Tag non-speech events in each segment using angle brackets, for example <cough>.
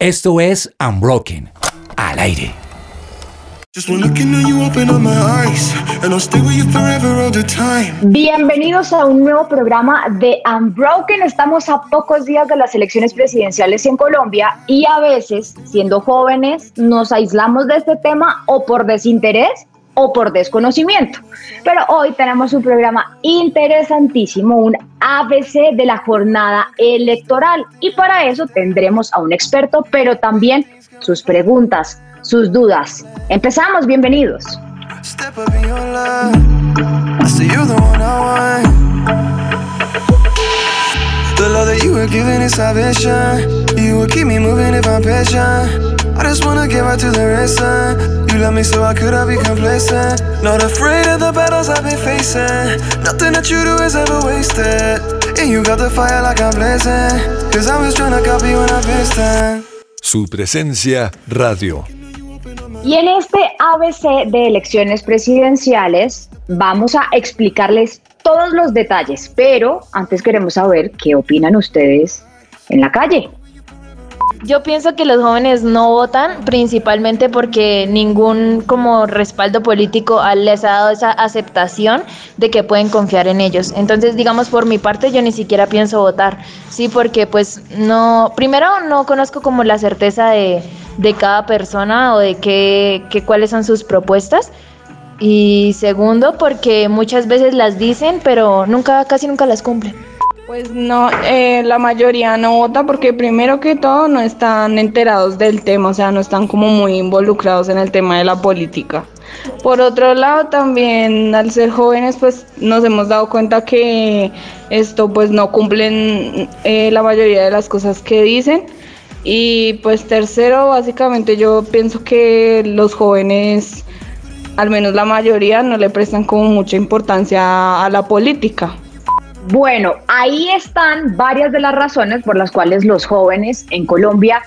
Esto es Unbroken, al aire. Bienvenidos a un nuevo programa de Unbroken. Estamos a pocos días de las elecciones presidenciales en Colombia y a veces, siendo jóvenes, nos aislamos de este tema o por desinterés o por desconocimiento. Pero hoy tenemos un programa interesantísimo, un ABC de la jornada electoral y para eso tendremos a un experto, pero también sus preguntas, sus dudas. Empezamos, bienvenidos. I just wanna give out to the rest. You love me so I could have be complacent. Not afraid of the battles I've been facing. Nothing that you do is ever wasted. And you got the fire like I'm blazing. Cause I was trying to copy when I pissed Su presencia radio. Y en este ABC de elecciones presidenciales vamos a explicarles todos los detalles, pero antes queremos saber qué opinan ustedes en la calle. Yo pienso que los jóvenes no votan principalmente porque ningún como respaldo político les ha dado esa aceptación de que pueden confiar en ellos. Entonces, digamos por mi parte, yo ni siquiera pienso votar, sí, porque pues no, primero no conozco como la certeza de, de cada persona o de qué, qué cuáles son sus propuestas. Y segundo, porque muchas veces las dicen, pero nunca, casi nunca las cumplen. Pues no, eh, la mayoría no vota porque primero que todo no están enterados del tema, o sea, no están como muy involucrados en el tema de la política. Por otro lado, también al ser jóvenes, pues nos hemos dado cuenta que esto pues no cumplen eh, la mayoría de las cosas que dicen. Y pues tercero, básicamente yo pienso que los jóvenes al menos la mayoría, no le prestan como mucha importancia a la política. Bueno, ahí están varias de las razones por las cuales los jóvenes en Colombia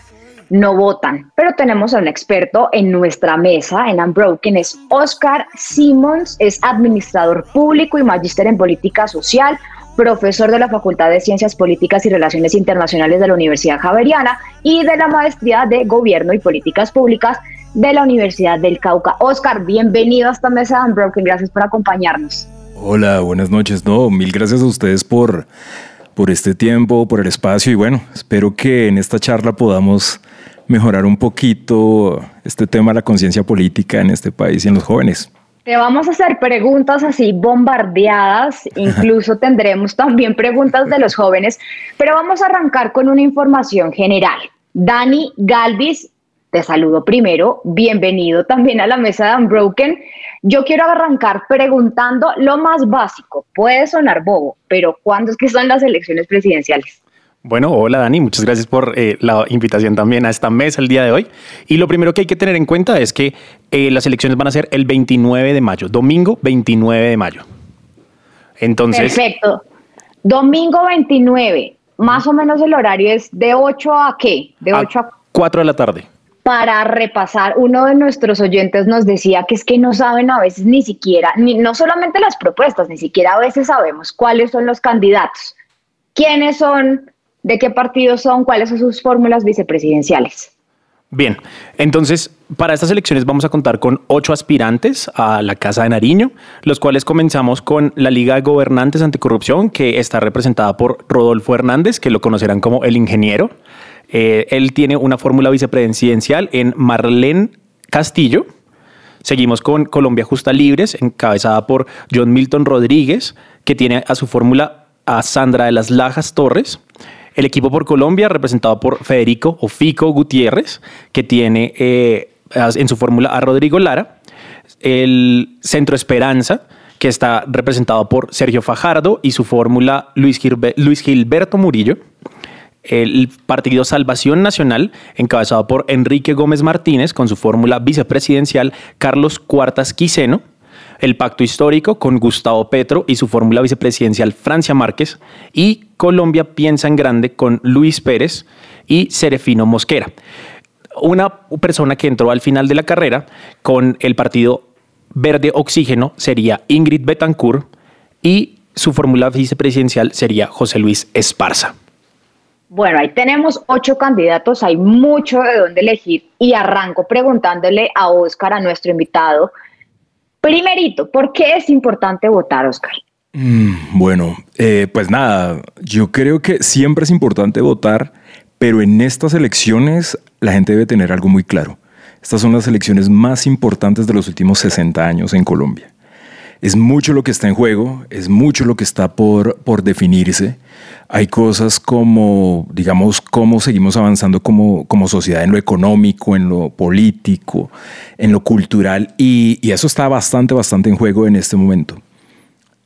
no votan, pero tenemos a un experto en nuestra mesa en Unbroken, es Oscar Simons, es administrador público y magíster en política social, profesor de la Facultad de Ciencias Políticas y Relaciones Internacionales de la Universidad Javeriana y de la Maestría de Gobierno y Políticas Públicas de la Universidad del Cauca. Oscar, bienvenido a esta mesa de Unbroken, gracias por acompañarnos. Hola, buenas noches. No, mil gracias a ustedes por, por este tiempo, por el espacio y bueno, espero que en esta charla podamos mejorar un poquito este tema de la conciencia política en este país y en los jóvenes. Te vamos a hacer preguntas así bombardeadas, <laughs> incluso tendremos también preguntas de los jóvenes, pero vamos a arrancar con una información general. Dani Galvis, te saludo primero, bienvenido también a la mesa de Unbroken. Yo quiero arrancar preguntando lo más básico, puede sonar bobo, pero ¿cuándo es que son las elecciones presidenciales? Bueno, hola Dani, muchas gracias por eh, la invitación también a esta mesa el día de hoy. Y lo primero que hay que tener en cuenta es que eh, las elecciones van a ser el 29 de mayo, domingo 29 de mayo. Entonces. Perfecto. Domingo 29, más o menos el horario es de 8 a qué? De 8 a 4 de la tarde. Para repasar, uno de nuestros oyentes nos decía que es que no saben a veces ni siquiera, no solamente las propuestas, ni siquiera a veces sabemos cuáles son los candidatos, quiénes son de qué partidos son, cuáles son sus fórmulas vicepresidenciales. Bien, entonces para estas elecciones vamos a contar con ocho aspirantes a la Casa de Nariño, los cuales comenzamos con la Liga de Gobernantes Anticorrupción, que está representada por Rodolfo Hernández, que lo conocerán como el ingeniero. Eh, él tiene una fórmula vicepresidencial en Marlene Castillo. Seguimos con Colombia Justa Libres, encabezada por John Milton Rodríguez, que tiene a su fórmula a Sandra de las Lajas Torres. El equipo por Colombia, representado por Federico o Fico Gutiérrez, que tiene eh, en su fórmula a Rodrigo Lara. El Centro Esperanza, que está representado por Sergio Fajardo y su fórmula Luis, Luis Gilberto Murillo. El Partido Salvación Nacional, encabezado por Enrique Gómez Martínez, con su fórmula vicepresidencial Carlos Cuartas Quiseno el pacto histórico con Gustavo Petro y su fórmula vicepresidencial Francia Márquez, y Colombia piensa en grande con Luis Pérez y Serefino Mosquera. Una persona que entró al final de la carrera con el partido Verde Oxígeno sería Ingrid Betancourt y su fórmula vicepresidencial sería José Luis Esparza. Bueno, ahí tenemos ocho candidatos, hay mucho de dónde elegir y arranco preguntándole a Oscar, a nuestro invitado. Primerito, ¿por qué es importante votar, Oscar? Mm, bueno, eh, pues nada, yo creo que siempre es importante votar, pero en estas elecciones la gente debe tener algo muy claro. Estas son las elecciones más importantes de los últimos 60 años en Colombia. Es mucho lo que está en juego, es mucho lo que está por, por definirse. Hay cosas como, digamos, cómo seguimos avanzando como, como sociedad en lo económico, en lo político, en lo cultural, y, eso está bastante, bastante en juego en este momento.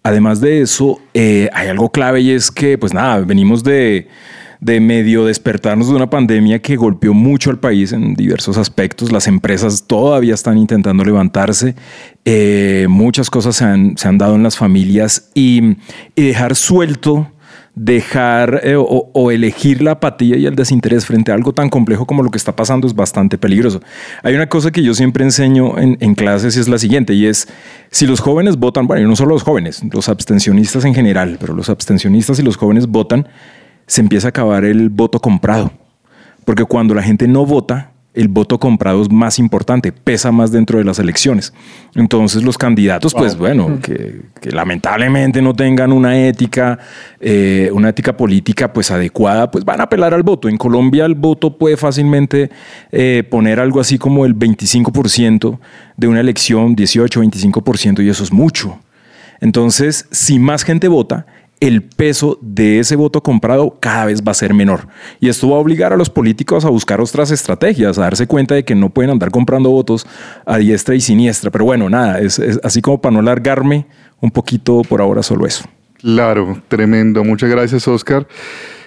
Además de eso, eh, hay algo clave y es que, pues nada, venimos de, de medio despertarnos de una pandemia que golpeó mucho al país en diversos aspectos. Las empresas todavía están intentando levantarse. Eh, muchas cosas se han, dado en las familias y, dejar suelto dejar eh, o, elegir la apatía y el desinterés frente a algo tan complejo como lo que está pasando es bastante peligroso. Hay una cosa que yo siempre enseño en, en, clases y es la siguiente, y es, si los jóvenes votan, bueno, y no solo los jóvenes, los abstencionistas en general, pero los abstencionistas y los jóvenes votan, se empieza a acabar el voto comprado. Porque cuando la gente no vota, el voto comprado es más importante, pesa más dentro de las elecciones. Entonces los candidatos, pues bueno, que, lamentablemente no tengan una ética, eh, una ética política pues adecuada, pues van a apelar al voto. En Colombia el voto puede fácilmente eh, poner algo así como el 25% de una elección, 18, 25%, y eso es mucho. Entonces, si más gente vota, el peso de ese voto comprado cada vez va a ser menor. Y esto va a obligar a los políticos a buscar otras estrategias, a darse cuenta de que no pueden andar comprando votos a diestra y siniestra. Pero bueno, nada, es, así como para no alargarme un poquito por ahora solo eso. Claro, tremendo. Muchas gracias, Oscar.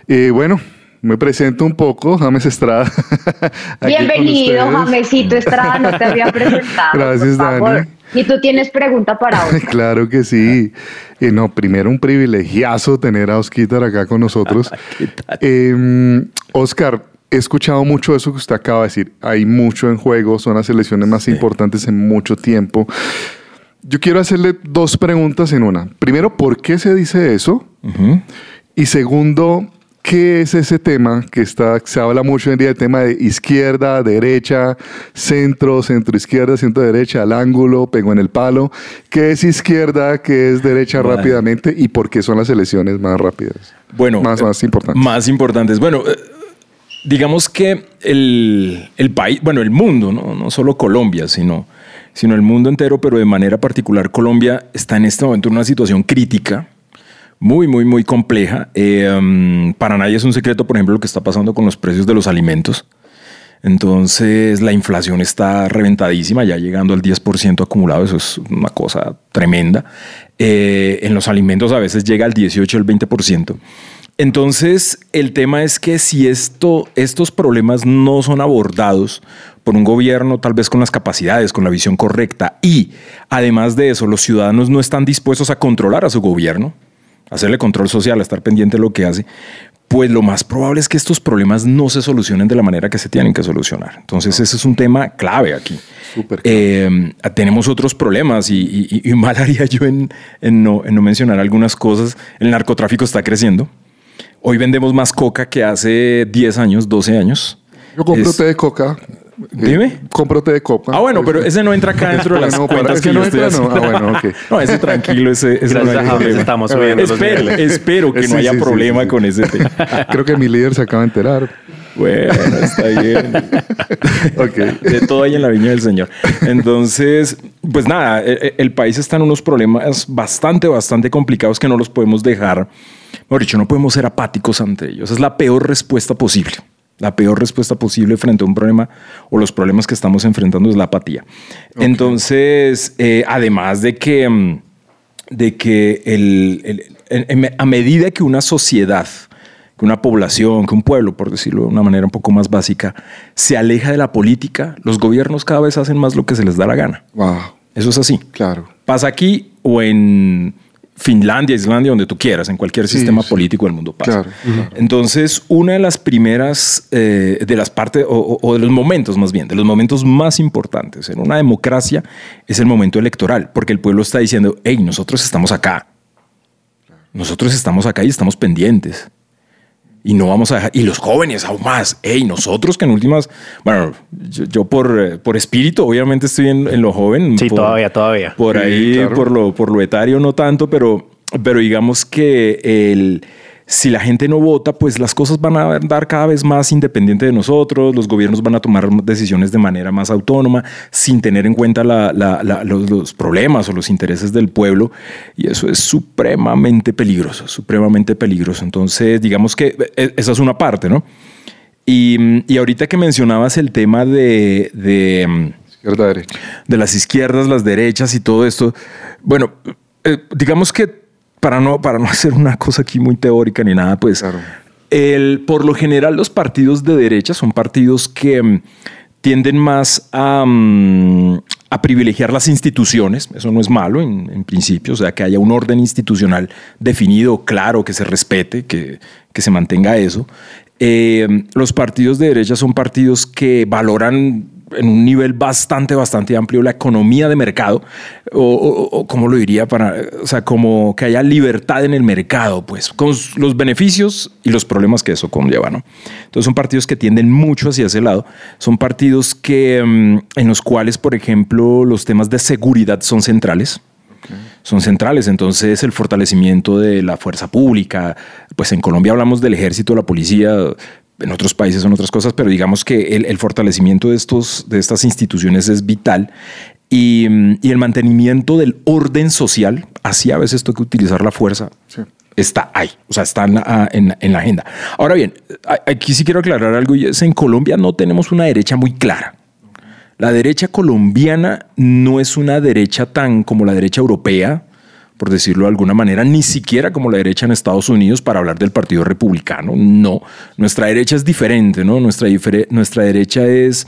Eh, bueno, me presento un poco, James Estrada. <laughs> Bienvenido, Jamesito Estrada, no te había presentado. <laughs> Gracias, Dani. Y tú tienes pregunta para <laughs> Oscar. claro que sí. Y no, primero un privilegiazo tener a Osquitar acá con nosotros. <laughs> eh, Oscar, he escuchado mucho eso que usted acaba de decir. Hay mucho en juego, son las elecciones más importantes en mucho tiempo. Yo quiero hacerle dos preguntas en una. Primero, ¿por qué se dice eso? Y segundo, ¿Qué es ese tema que está, se habla mucho hoy en día, el tema de izquierda, derecha, centro, centro izquierda, centro derecha, al ángulo, pego en el palo? ¿Qué es izquierda, qué es derecha rápidamente y por qué son las elecciones más rápidas? Bueno, más, más importantes. Más importantes. Bueno, eh, digamos que el, el, país, bueno, el mundo, ¿no? no solo Colombia, sino, sino el mundo entero, pero de manera particular Colombia está en este momento en una situación crítica muy, muy, muy compleja. Eh, um, para nadie es un secreto, por ejemplo, lo que está pasando con los precios de los alimentos. Entonces la inflación está reventadísima, ya llegando al 10% acumulado, eso es una cosa tremenda. Eh, en los alimentos a veces llega al 18, al 20%. Entonces el tema es que si esto, estos problemas no son abordados por un gobierno tal vez con las capacidades, con la visión correcta y además de eso los ciudadanos no están dispuestos a controlar a su gobierno, hacerle control social, estar pendiente de lo que hace, pues lo más probable es que estos problemas no se solucionen de la manera que se tienen que solucionar. Entonces ese es un tema clave aquí. Eh, tenemos otros problemas y, mal <laughs> haría yo en, no, en no mencionar algunas cosas. El narcotráfico está creciendo. Hoy vendemos más coca que hace 10 años, 12 años. Yo compro té de coca Dime. Compro té de copa. Ah, bueno, pero ese no entra acá <laughs> dentro de las no, cuentas que, no entra, no. Ah, bueno, ok. <laughs> No, ese tranquilo, ese, ese no hay problema. Estamos subiendo espero, <laughs> espero que no haya problema con ese tema. Creo que mi líder se acaba de enterar. Bueno, está bien. okay. De todo hay en la viña del Señor. Entonces, pues nada, el, e, el, país está en unos problemas bastante, bastante complicados que no los podemos dejar. Mejor dicho, no podemos ser apáticos ante ellos. Es la peor respuesta posible. La peor respuesta posible frente a un problema o los problemas que estamos enfrentando es la apatía. Entonces, eh, además de que, mm, de que el, a medida que una sociedad, que una población, que un pueblo, por decirlo de una manera un poco más básica, se aleja de la política, los gobiernos cada vez hacen más lo que se les da la gana. Wow. Eso es así. Claro. Pasa aquí o en Finlandia, Islandia, donde tú quieras, en cualquier sistema político del mundo pasa. Entonces, una de las primeras, eh, de las partes, o, de los momentos más bien, de los momentos más importantes en una democracia es el momento electoral, porque el pueblo está diciendo, hey, nosotros estamos acá. Nosotros estamos acá y estamos pendientes. Y no vamos a dejar, y los jóvenes aún más, hey, nosotros que en últimas, bueno, yo, por, eh, por espíritu obviamente estoy en, lo joven. Sí, todavía, todavía. Por ahí, por, lo, por lo etario no tanto, pero, pero digamos que el si la gente no vota, pues las cosas van a andar cada vez más independiente de nosotros, los gobiernos van a tomar decisiones de manera más autónoma, sin tener en cuenta los, problemas o los intereses del pueblo, y eso es supremamente peligroso, supremamente peligroso. Entonces, digamos que e, esa es una parte, ¿no? Y, ahorita que mencionabas el tema de, de, de las izquierdas, las derechas y todo esto, bueno, eh, digamos que para no, para no <laughs> hacer una cosa aquí muy teórica ni nada, pues el, por lo general los partidos de derecha son partidos que mm, tienden más a, mm, a, privilegiar las instituciones, eso no es malo en, principio, o sea, que haya un orden institucional definido, claro, que se respete, que, que se mantenga eso. Eh, los partidos de derecha son partidos que valoran en un nivel bastante, bastante amplio la economía de mercado, o, como lo diría, para, o sea, como que haya libertad en el mercado, pues, con los beneficios y los problemas que eso conlleva, ¿no? Entonces son partidos que tienden mucho hacia ese lado, son partidos que, mm, en los cuales, por ejemplo, los temas de seguridad son centrales, son centrales. Entonces, el fortalecimiento de la fuerza pública, pues en Colombia hablamos del ejército, la policía, en otros países son otras cosas, pero digamos que el, fortalecimiento de, estos, de estas instituciones es vital y, el mantenimiento del orden social, así a veces toca utilizar la fuerza, está ahí, o sea, está en la, en, la, agenda. Ahora bien, aquí sí quiero aclarar algo y es en Colombia no tenemos una derecha muy clara. La derecha colombiana no es una derecha tan como la derecha europea, por decirlo de alguna manera, ni siquiera como la derecha en Estados Unidos para hablar del Partido Republicano. No, nuestra derecha es diferente, ¿no? Nuestra, nuestra derecha es,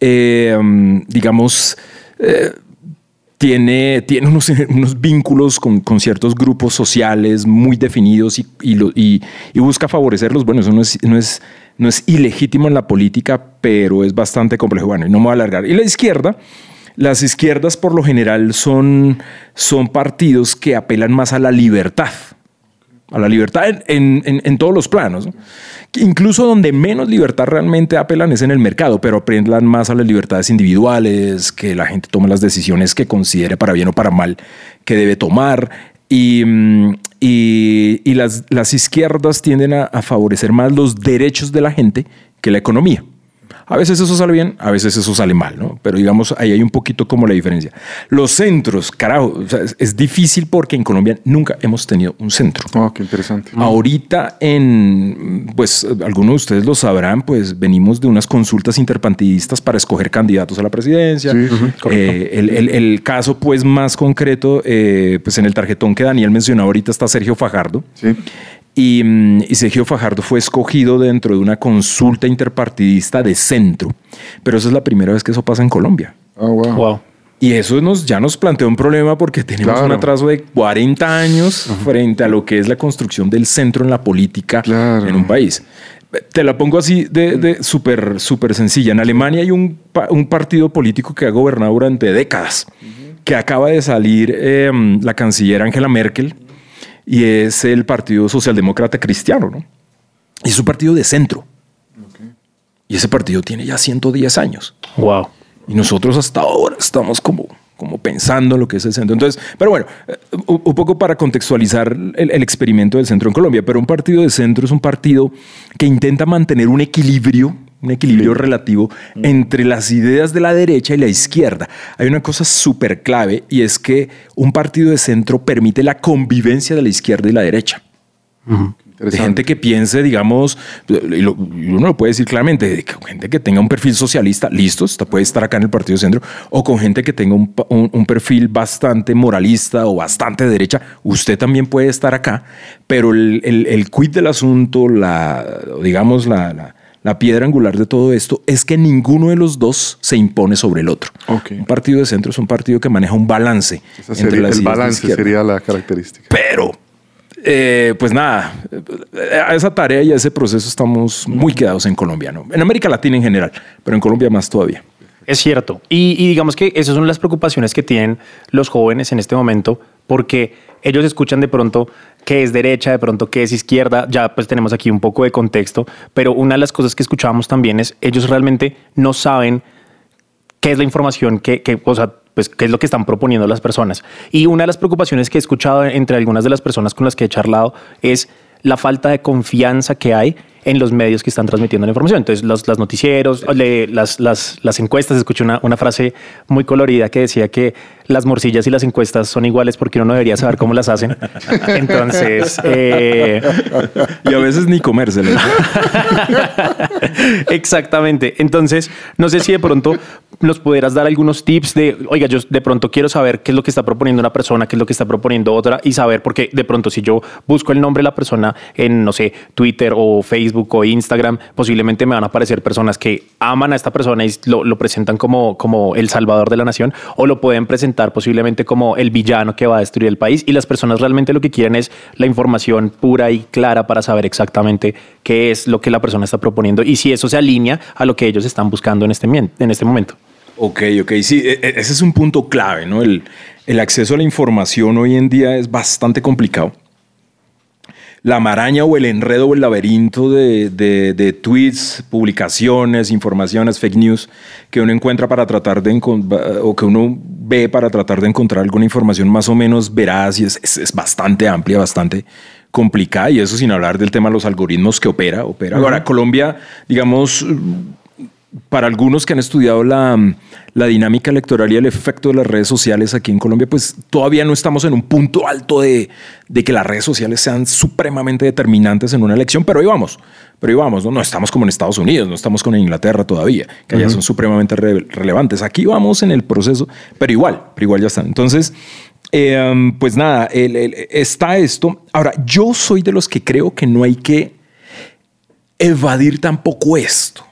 eh, digamos, eh, tiene, tiene unos, <laughs> unos vínculos con, con, ciertos grupos sociales muy definidos y, y, y, busca favorecerlos. Bueno, eso no es, no, es, no es ilegítimo en la política, pero es bastante complejo. Bueno, y no me voy a alargar. Y la izquierda las izquierdas por lo general son, son partidos que apelan más a la libertad, a la libertad en, todos los planos. Incluso donde menos libertad realmente apelan es en el mercado, pero apelan más a las libertades individuales, que la gente tome las decisiones que considere para bien o para mal que debe tomar. Y, y, las, las, izquierdas tienden a favorecer más los derechos de la gente que la economía. A veces eso sale bien, a veces eso sale mal, ¿no? Pero digamos, ahí hay un poquito como la diferencia. Los centros, carajo, es, difícil porque en Colombia nunca hemos tenido un centro. Oh, qué interesante. Ahorita en, pues algunos de ustedes lo sabrán, pues venimos de unas consultas interpartidistas para escoger candidatos a la presidencia. Eh, el, caso pues más concreto, eh, pues en el tarjetón que Daniel mencionó ahorita está Sergio Fajardo. Sí. Mm, y, Sergio Fajardo fue escogido dentro de una consulta interpartidista de centro. Pero esa es la primera vez que eso pasa en Colombia. Oh, wow. Y eso nos, ya nos plantea un problema porque tenemos un atraso de 40 años frente a lo que es la construcción del centro en la política en un país. Te la pongo así de, súper súper sencilla. En Alemania hay un, un, partido político que ha gobernado durante décadas, que acaba de salir em, la canciller Angela Merkel y es el Partido Socialdemócrata Cristiano, ¿no? Y es un partido de centro. Y ese partido tiene ya 110 años. Wow. Y nosotros hasta ahora estamos como, como pensando en lo que es el centro. Entonces, pero bueno, eh, un poco para contextualizar el, el, experimento del centro en Colombia, pero un partido de centro es un partido que intenta mantener un equilibrio un equilibrio relativo entre las ideas de la derecha y la izquierda. Hay una cosa súper clave y es que un partido de centro permite la convivencia de la izquierda y la derecha. De gente que piense, digamos, y, uno lo puede decir claramente, de gente que tenga un perfil socialista, listo, puede estar acá en el Partido Centro, o con gente que tenga un, perfil bastante moralista o bastante derecha, usted también puede estar acá, pero el, el, quid del asunto, la, digamos, la la piedra angular de todo esto es que ninguno de los dos se impone sobre el otro. Un partido de centro es un partido que maneja un balance. entre las el balance sería la característica. Pero, eh, pues nada, a esa tarea y a ese proceso estamos muy quedados en Colombia, ¿no? en América Latina en general, pero en Colombia más todavía. Es cierto. Y, y digamos que esas son las preocupaciones que tienen los jóvenes en este momento, porque ellos escuchan de pronto qué es derecha, de pronto qué es izquierda, ya pues tenemos aquí un poco de contexto, pero una de las cosas que escuchábamos también es ellos realmente no saben qué es la información que, que o sea, pues qué es lo que están proponiendo las personas. Y una de las preocupaciones que he escuchado entre algunas de las personas con las que he charlado es la falta de confianza que hay en los medios que están transmitiendo la información. Entonces, los, noticieros, le- las, las, las encuestas, escuché una, una frase muy colorida que decía que las morcillas y las encuestas son iguales porque uno no debería saber cómo las hacen. <laughs> Entonces, eh, Y a veces ni comérselas. <laughs> Exactamente. Entonces, no sé si de pronto nos pudieras dar algunos tips de, oiga, yo de pronto quiero saber qué es lo que está proponiendo una persona, qué es lo que está proponiendo otra y saber, porque de pronto si yo busco el nombre de la persona en, no sé, Twitter o Facebook o Instagram, posiblemente me van a aparecer personas que aman a esta persona y lo, presentan como, como el salvador de la nación o lo pueden presentar posiblemente como el villano que va a destruir el país y las personas realmente lo que quieren es la información pura y clara para saber exactamente qué es lo que la persona está proponiendo y si eso se alinea a lo que ellos están buscando en este, en este momento. Ok, ok, sí, e- e- ese es un punto clave, ¿no? El, el acceso a la información hoy en día es bastante complicado. La maraña o el enredo o el laberinto de, de- de tweets, publicaciones, informaciones, fake news que uno encuentra para tratar de o que uno ve para tratar de encontrar alguna información más o menos veraz y es, es- es bastante amplia, bastante complicada y eso sin hablar del tema de los algoritmos que opera. opera. Ahora, Colombia, digamos, para algunos que han estudiado la, la dinámica electoral y el efecto de las redes sociales aquí en Colombia, pues todavía no estamos en un punto alto de, de que las redes sociales sean supremamente determinantes en una elección, pero ahí vamos, pero ahí vamos, ¿no? no estamos como en Estados Unidos, no estamos con Inglaterra todavía, que allá son supremamente re- relevantes. Aquí vamos en el proceso, pero igual, pero igual ya están. Entonces, eh, um, pues nada, el- el- está esto. Ahora, yo soy de los que creo que no hay que evadir tampoco esto.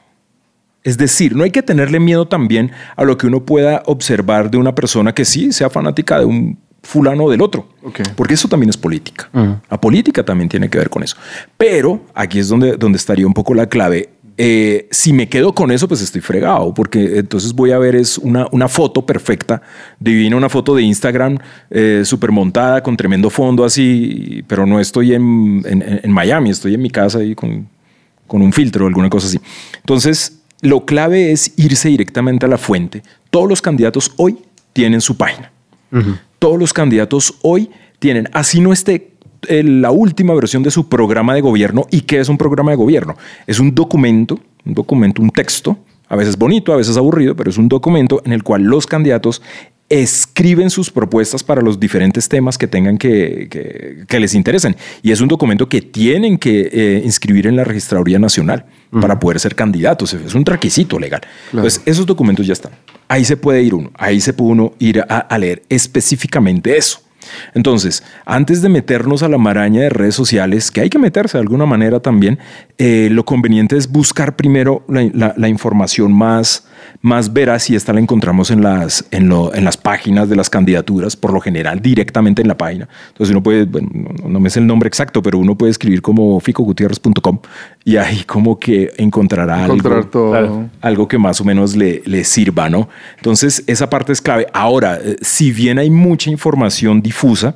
Es decir, no hay que tenerle miedo también a lo que uno pueda observar de una persona que sí sea fanática de un fulano o del otro, porque eso también es política. La política también tiene que ver con eso. Pero aquí es donde, donde estaría un poco la clave. Eh, si me quedo con eso, pues estoy fregado, porque entonces voy a ver es una, una foto perfecta, divina, una foto de Instagram eh, súper montada, con tremendo fondo así, pero no estoy en, en- en Miami, estoy en mi casa ahí con, con un filtro o alguna cosa así. Entonces, lo clave es irse directamente a la fuente. Todos los candidatos hoy tienen su página. Todos los candidatos hoy tienen, así no esté eh, la última versión de su programa de gobierno. ¿Y qué es un programa de gobierno? Es un documento, un documento, un texto, a veces bonito, a veces aburrido, pero es un documento en el cual los candidatos escriben sus propuestas para los diferentes temas que tengan que, que- que les interesen. Y es un documento que tienen que eh, inscribir en la Registraduría Nacional para poder ser candidatos. Es un requisito legal. Entonces, esos documentos ya están. Ahí se puede ir uno. Ahí se puede uno ir a, a leer específicamente eso. Entonces, antes de meternos a la maraña de redes sociales, que hay que meterse de alguna manera también, eh, lo conveniente es buscar primero la, la- la información más, más veraz y esta la encontramos en las, en, lo- en las páginas de las candidaturas, por lo general directamente en la página. Entonces uno puede, bueno, no, no me sé el nombre exacto, pero uno puede escribir como ficogutierrez.com y ahí como que encontrará Encontrar algo todo. Claro. algo que más o menos le, le sirva, ¿no? Entonces, esa parte es clave. Ahora, eh, si bien hay mucha información difusa,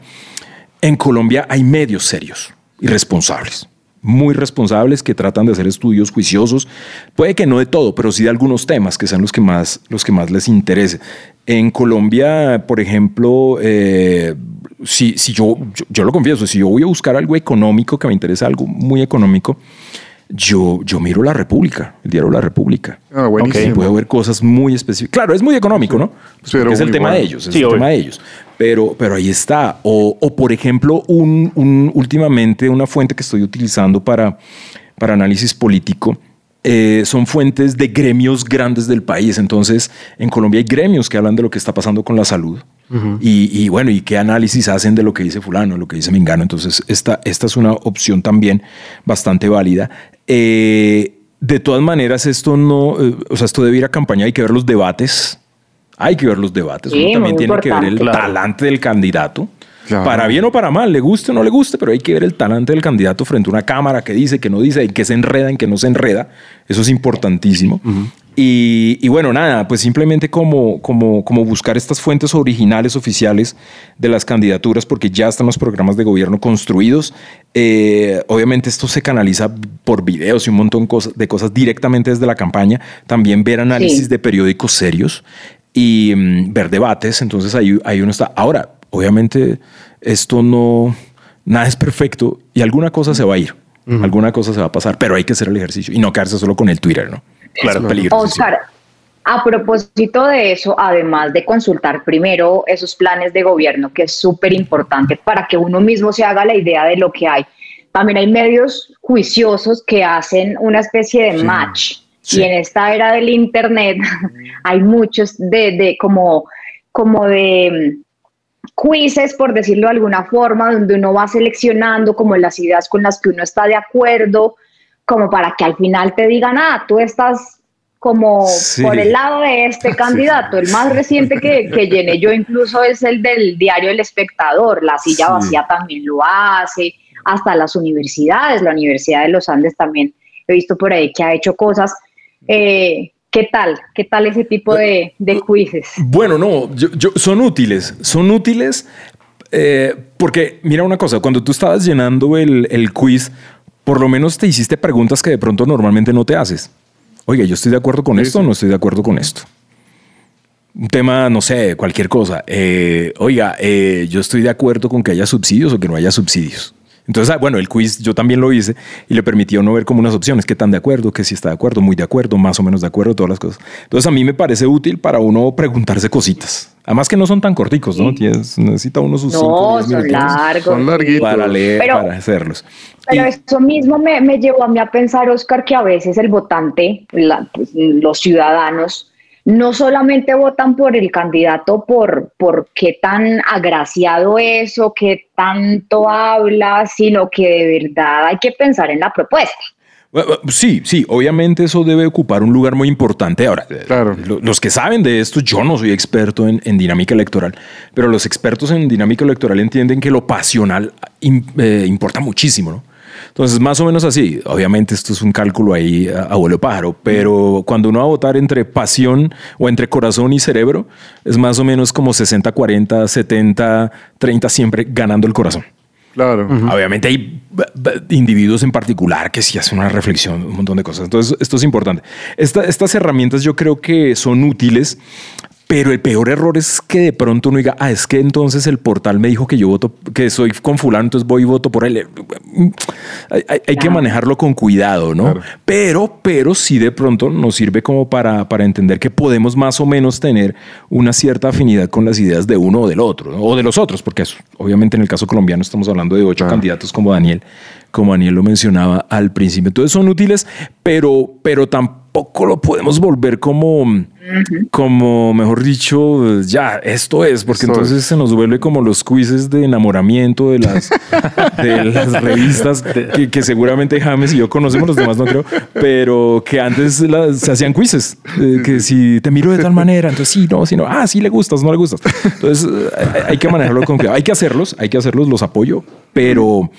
en Colombia hay medios serios y responsables, muy responsables que tratan de hacer estudios juiciosos, puede que no de todo, pero sí de algunos temas que sean los que más, los que más les interese. En Colombia, por ejemplo, eh, si, si yo, yo, yo lo confieso, si yo voy a buscar algo económico, que me interesa algo muy económico, yo, yo miro La República, el diario La República. Ah, buenísimo. Y puedo ver cosas muy específicas. Claro, es muy económico, ¿no? Pues es el tema bueno. de ellos, es Sí, el obvio. tema de ellos. Pero, pero ahí está. O, o, por ejemplo, un, un- últimamente una fuente que estoy utilizando para, para análisis político eh, son fuentes de gremios grandes del país. Entonces, en Colombia hay gremios que hablan de lo que está pasando con la salud. y, y bueno, y qué análisis hacen de lo que dice fulano, lo que dice Mengano. Entonces, esta, esta es una opción también bastante válida. Eh, de todas maneras, esto no, eh, o sea, esto debe ir a campaña, hay que ver los debates. Hay que ver los debates. Sí, Uno también tiene que ver el talante del candidato. Claro. Para bien o para mal, le guste o no le guste, pero hay que ver el talante del candidato frente a una cámara que dice, que no dice, en qué se enreda, en qué no se enreda. Eso es importantísimo. Y, bueno, nada, pues simplemente como, como, como buscar estas fuentes originales oficiales de las candidaturas, porque ya están los programas de gobierno construidos. Eh, obviamente esto se canaliza por videos y un montón de cosas directamente desde la campaña. También ver análisis de periódicos serios y mm, ver debates. Entonces ahí, ahí uno está. Ahora, obviamente esto no, nada es perfecto y alguna cosa se va a ir. Alguna cosa se va a pasar, pero hay que hacer el ejercicio y no quedarse solo con el Twitter, ¿no? Claro, peligro. Oscar, a propósito de eso, además de consultar primero esos planes de gobierno, que es súper importante para que uno mismo se haga la idea de lo que hay, también hay medios juiciosos que hacen una especie de match. Y en esta era del Internet <laughs> hay muchos de, de como, como de mm, quizzes, por decirlo de alguna forma, donde uno va seleccionando como las ideas con las que uno está de acuerdo como para que al final te digan, ah, tú estás como por el lado de este <laughs> candidato. El más reciente que, que, llené yo incluso es el del diario El Espectador. La silla vacía también lo hace, hasta las universidades, la Universidad de los Andes también he visto por ahí que ha hecho cosas. Eh, ¿Qué tal? ¿Qué tal ese tipo de, de quizzes? Bueno, no, yo, son útiles, son útiles eh, porque mira una cosa, cuando tú estabas llenando el, el quiz, por lo menos te hiciste preguntas que de pronto normalmente no te haces. Oiga, yo estoy de acuerdo con esto o no estoy de acuerdo con esto. Un tema, no sé, cualquier cosa. Eh, oiga, eh, yo estoy de acuerdo con que haya subsidios o que no haya subsidios. Entonces, ah, bueno, el quiz yo también lo hice y le permitió no ver como unas opciones, qué tan de acuerdo, que si está de acuerdo, muy de acuerdo, más o menos de acuerdo, todas las cosas. Entonces, a mí me parece útil para uno preguntarse cositas. Además que no son tan corticos, ¿no? necesita uno sus no, son largos. Son larguitos. Para leer, para hacerlos. Pero eso mismo me, me, llevó a mí a pensar, Oscar, que a veces el votante, pues, los ciudadanos, no solamente votan por el candidato por, por qué tan agraciado es o qué tanto habla, sino que de verdad hay que pensar en la propuesta. Sí, sí, obviamente eso debe ocupar un lugar muy importante. Ahora, claro. los que saben de esto, yo no soy experto en, dinámica electoral, pero los expertos en dinámica electoral entienden que lo pasional eh, importa muchísimo, ¿no? Entonces, más o menos así. Obviamente esto es un cálculo ahí a, abuelo pájaro, pero cuando uno va a votar entre pasión o entre corazón y cerebro, es más o menos como 60, 40, 70, 30 siempre ganando el corazón. Claro. Obviamente hay individuos en particular que sí hacen una reflexión, un montón de cosas. Entonces, esto es importante. estas herramientas yo creo que son útiles pero el peor error es que de pronto uno diga, ah, es que entonces el portal me dijo que yo voto, que soy con fulano, entonces voy y voto por él. Hay, que manejarlo con cuidado, ¿no? Pero, pero sí de pronto nos sirve como para, para entender que podemos más o menos tener una cierta afinidad con las ideas de uno o del otro, o de los otros, porque obviamente en el caso colombiano estamos hablando de ocho candidatos como Daniel, como Daniel lo mencionaba al principio. Entonces son útiles, pero, pero tampoco lo podemos volver como como mejor dicho, ya, esto es, porque entonces se nos vuelve como los quizzes de enamoramiento de las, de <laughs> las revistas que, seguramente James y yo conocemos, los demás no creo, pero que antes se hacían quizzes, que si te miro de tal <laughs> manera, entonces sí, no, si no, ah, sí le gustas, no le gustas. Entonces hay que manejarlo con cuidado, hay que hacerlos, hay que hacerlos, los apoyo, pero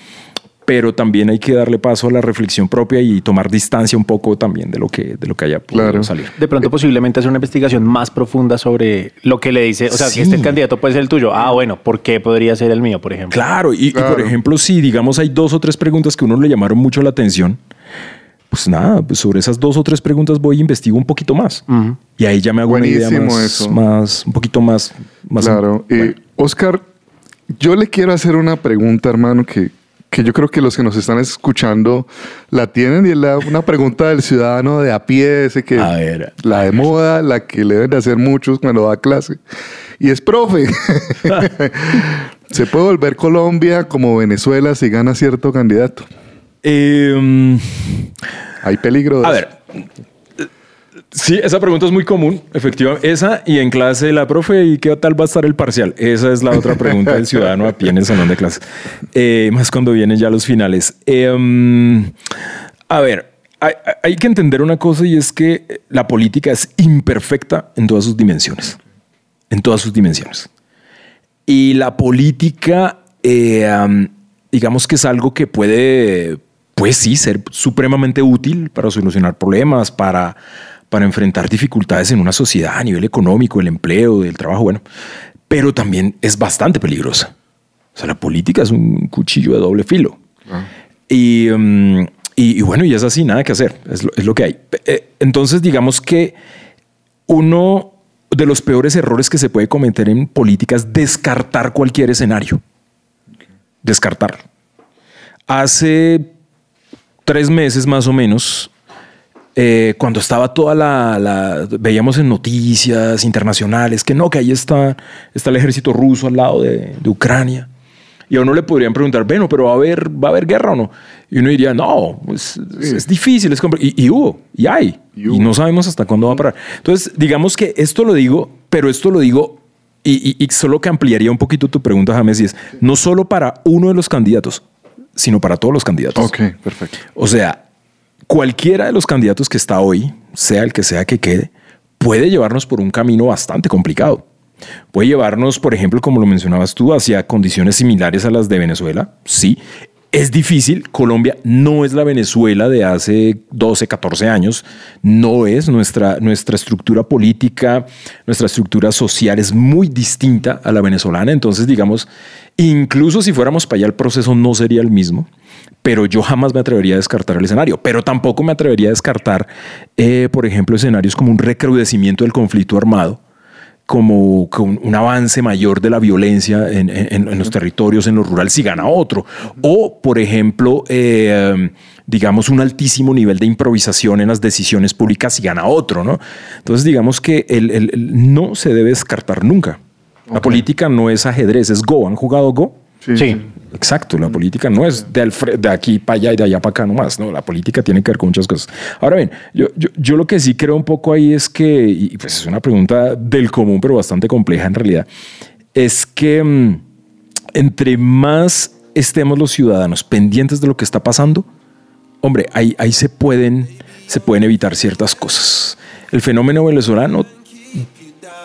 pero también hay que darle paso a la reflexión propia y tomar distancia un poco también de lo que, de lo que haya podido salir. De pronto posiblemente hacer una investigación más profunda sobre lo que le dice, o sea, si este candidato puede ser el tuyo, ah, bueno, ¿por qué podría ser el mío, por ejemplo? Claro, y, por ejemplo, si digamos hay dos o tres preguntas que a uno le llamaron mucho la atención, pues nada, pues sobre esas dos o tres preguntas voy e investigo un poquito más. Y ahí ya me hago una idea más, más, un poquito más. más claro. Eh, Oscar, yo le quiero hacer una pregunta, hermano, que que yo creo que los que nos están escuchando la tienen y es una pregunta del ciudadano de a pie, ese que la de moda, la que le deben de hacer muchos cuando da clase. Y es profe. <laughs> ¿Se puede volver Colombia como Venezuela si gana cierto candidato? Em, Hay peligro de A ver, Sí, esa pregunta es muy común, efectivamente. Esa y en clase la profe, ¿y qué tal va a estar el parcial? Esa es la otra pregunta del ciudadano a pie en el salón de clase. Eh, más cuando vienen ya los finales. Em, a ver, hay, que entender una cosa y es que la política es imperfecta en todas sus dimensiones. En todas sus dimensiones. Y la política, eh, digamos que es algo que puede, pues sí, ser supremamente útil para solucionar problemas, para para enfrentar dificultades en una sociedad a nivel económico, el empleo, el trabajo, bueno, pero también es bastante peligrosa. O sea, la política es un cuchillo de doble filo. Y, mm, y, y bueno, y es así, nada que hacer, es lo, es lo que hay. Eh, Entonces, digamos que uno de los peores errores que se puede cometer en política es descartar cualquier escenario. Descartarlo. Hace tres meses más o menos, eh, cuando estaba toda la, la- veíamos en noticias internacionales que no, que ahí está, está el ejército ruso al lado de, de Ucrania. Y a uno le podrían preguntar, bueno, pero va a haber, va a haber guerra o no. Y uno diría, no, pues, es, es difícil, es y, y hubo, y hay, Y y, hubo. no sabemos hasta cuándo va a parar. Entonces, digamos que esto lo digo, pero esto lo digo y, y- y solo que ampliaría un poquito tu pregunta, James, y es no solo para uno de los candidatos, sino para todos los candidatos. Ok, perfecto. O sea, cualquiera de los candidatos que está hoy, sea el que sea que quede, puede llevarnos por un camino bastante complicado. Puede llevarnos, por ejemplo, como lo mencionabas tú, hacia condiciones similares a las de Venezuela. Sí, es difícil. Colombia no es la Venezuela de hace 12, 14 años. No es nuestra, nuestra estructura política, nuestra estructura social es muy distinta a la venezolana. Entonces, digamos, incluso si fuéramos para allá, el proceso no sería el mismo pero yo jamás me atrevería a descartar el escenario. Pero tampoco me atrevería a descartar, eh, por ejemplo, escenarios como un recrudecimiento del conflicto armado, como, un avance mayor de la violencia en, en- en los territorios, en lo rural, si gana otro. O, por ejemplo, eh, digamos, un altísimo nivel de improvisación en las decisiones públicas si gana otro. ¿no? Entonces, digamos que el- el- el no se debe descartar nunca. La política no es ajedrez, es Go. ¿Han jugado Go? Sí. Exacto, la política no es de, de aquí para allá y de allá para acá nomás, no, la política tiene que ver con muchas cosas. Ahora bien, yo, yo, yo lo que sí creo un poco ahí es que, y pues es una pregunta del común, pero bastante compleja en realidad, es que mm, entre más estemos los ciudadanos pendientes de lo que está pasando, hombre, ahí, ahí se, pueden, se pueden evitar ciertas cosas. El fenómeno venezolano,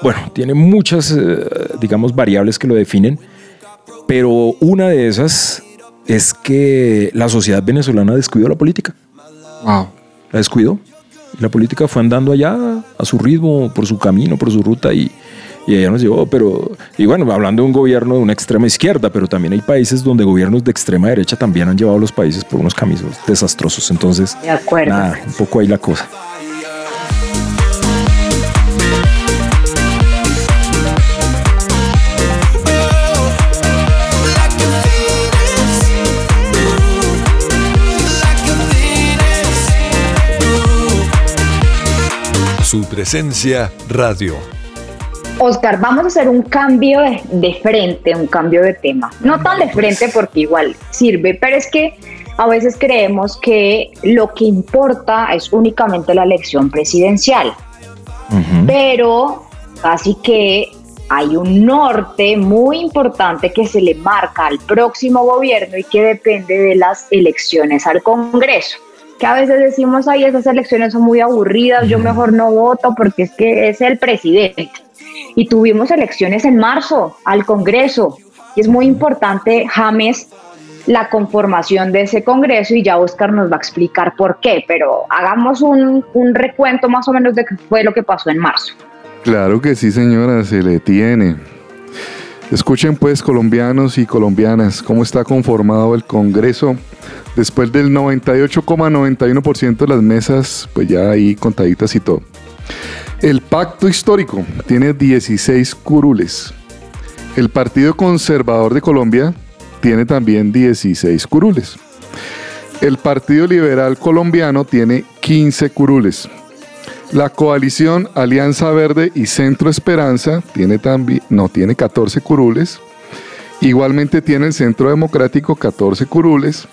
bueno, tiene muchas, eh, digamos, variables que lo definen, pero una de esas es que la sociedad venezolana descuidó la política. Wow. La descuidó. Y la política fue andando allá a su ritmo, por su camino, por su ruta y, y allá nos llevó. Pero, y bueno, hablando de un gobierno de una extrema izquierda, pero también hay países donde gobiernos de extrema derecha también han llevado a los países por unos caminos desastrosos. Entonces, De acuerdo. nada, un poco ahí la cosa. Presencia radio. Oscar, vamos a hacer un cambio de, de frente, un cambio de tema. No tan de frente porque igual sirve, pero es que a veces creemos que lo que importa es únicamente la elección presidencial, pero casi que hay un norte muy importante que se le marca al próximo gobierno y que depende de las elecciones al Congreso. Que a veces decimos, ay, esas elecciones son muy aburridas, yo mejor no voto porque es que es el presidente. Y tuvimos elecciones en marzo al Congreso. Y es muy importante, James, la conformación de ese Congreso y ya Oscar nos va a explicar por qué, pero hagamos un, un recuento más o menos de qué fue lo que pasó en marzo. Claro que sí, señora, se le tiene. Escuchen pues, colombianos y colombianas, cómo está conformado el Congreso. Después del 98,91% de las mesas, pues ya ahí contaditas y todo. El pacto histórico tiene 16 curules. El Partido Conservador de Colombia tiene también 16 curules. El Partido Liberal Colombiano tiene 15 curules. La coalición Alianza Verde y Centro Esperanza tiene también, no, tiene 14 curules. Igualmente tiene el Centro Democrático 14 curules.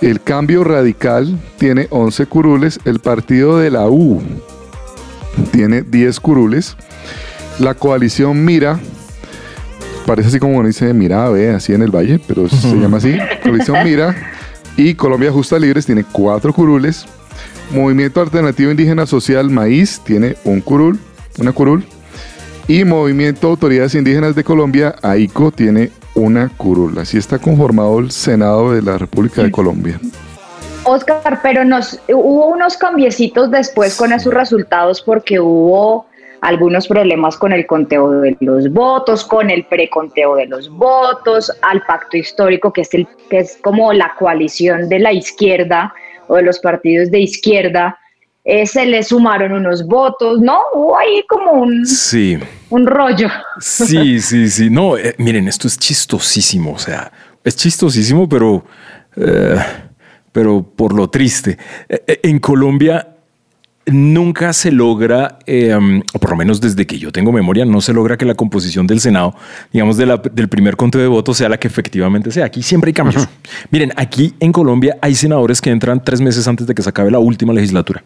El Cambio Radical tiene 11 curules. El Partido de la U tiene 10 curules. La coalición Mira, parece así como uno dice Mira, ve, así en el valle, pero se <laughs> llama así. Coalición Mira y Colombia Justa Libres tiene 4 curules. Movimiento Alternativo Indígena Social Maíz tiene un curul, una curul. Y Movimiento Autoridades Indígenas de Colombia, AICO, tiene una curul. Así está conformado el Senado de la República de Colombia. Oscar, pero nos hubo unos cambiecitos después con esos resultados porque hubo algunos problemas con el conteo de los votos, con el preconteo de los votos, al pacto histórico, que es, el, que es como la coalición de la izquierda o de los partidos de izquierda, eh, se le sumaron unos votos, ¿no? Hubo ahí como un, sí. un rollo. Sí, sí, sí. No, eh, miren, esto es chistosísimo, o sea, es chistosísimo, pero, eh, pero por lo triste. en Colombia nunca se logra, o por lo menos desde que yo tengo memoria, no se logra que la composición del Senado, digamos, del primer conteo de votos sea la que efectivamente sea. Aquí siempre hay cambios. Miren, aquí en Colombia hay senadores que entran tres meses antes de que se acabe la última legislatura.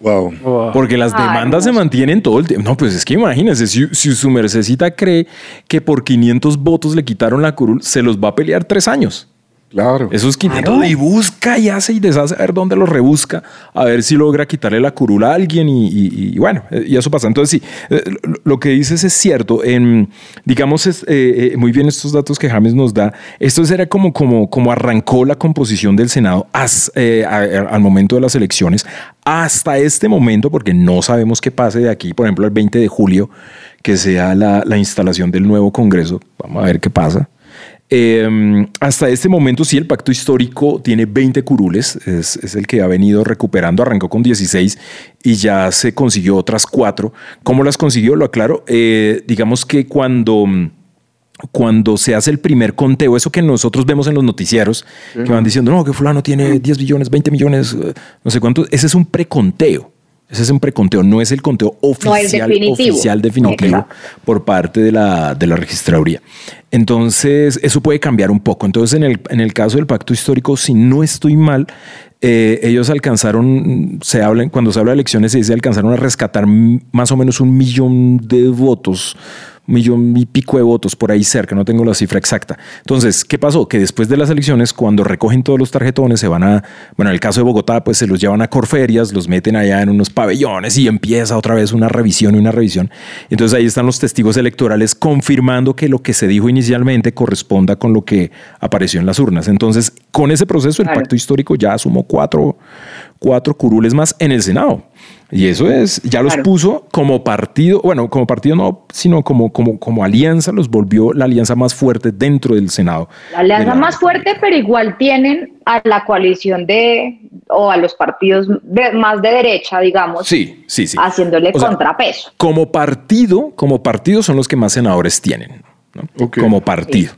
Wow. Porque las demandas se mantienen todo el tiempo. No, pues es que imagínense, si, su mercecita cree que por 500 votos le quitaron la curul, se los va a pelear tres años. Claro. Esos 500 y busca y hace y deshace a ver dónde los rebusca, a ver si logra quitarle la curula a alguien y, bueno, eh, y eso pasa. Entonces sí, eh, lo que dices es cierto. En, digamos, es, eh, muy bien estos datos que James nos da. Esto era como, como, como arrancó la composición del Senado al momento de las elecciones hasta este momento, porque no sabemos qué pase de aquí, por ejemplo, el 20 de julio, que sea la, la instalación del nuevo Congreso. Vamos a ver qué pasa. Em, hasta este momento sí el pacto histórico tiene 20 curules, es, el que ha venido recuperando, arrancó con 16 y ya se consiguió otras cuatro. ¿Cómo las consiguió? Lo aclaro. Eh, digamos que cuando cuando se hace el primer conteo, eso que nosotros vemos en los noticieros, que van diciendo, no, que fulano tiene 10 billones, 20 millones, eh, no sé cuánto, ese es un preconteo. Ese es un preconteo, no es el conteo oficial, definitivo. oficial definitivo por parte de la, de la registraduría. Entonces, eso puede cambiar un poco. Entonces, en el, en el caso del pacto histórico, si no estoy mal, eh, ellos alcanzaron, se hablan, cuando se habla de elecciones, se dice alcanzaron a rescatar más o menos un millón de votos millón y pico de votos por ahí cerca, no tengo la cifra exacta. Entonces, ¿qué pasó? Que después de las elecciones, cuando recogen todos los tarjetones, se van a, bueno, en el caso de Bogotá, pues se los llevan a Corferias, los meten allá en unos pabellones y empieza otra vez una revisión y una revisión. Entonces ahí están los testigos electorales confirmando que lo que se dijo inicialmente corresponda con lo que apareció en las urnas. Entonces, con ese proceso, el pacto histórico ya sumó cuatro, cuatro curules más en el Senado. Y eso es, ya los puso como partido, bueno, como partido no, sino como, como, como alianza, los volvió la alianza más fuerte dentro del Senado. La alianza más fuerte, pero igual tienen a la coalición de, o a los partidos más de derecha, digamos. Sí, sí, sí. Haciéndole contrapeso. Como partido, como partido son los que más senadores tienen. Como partido.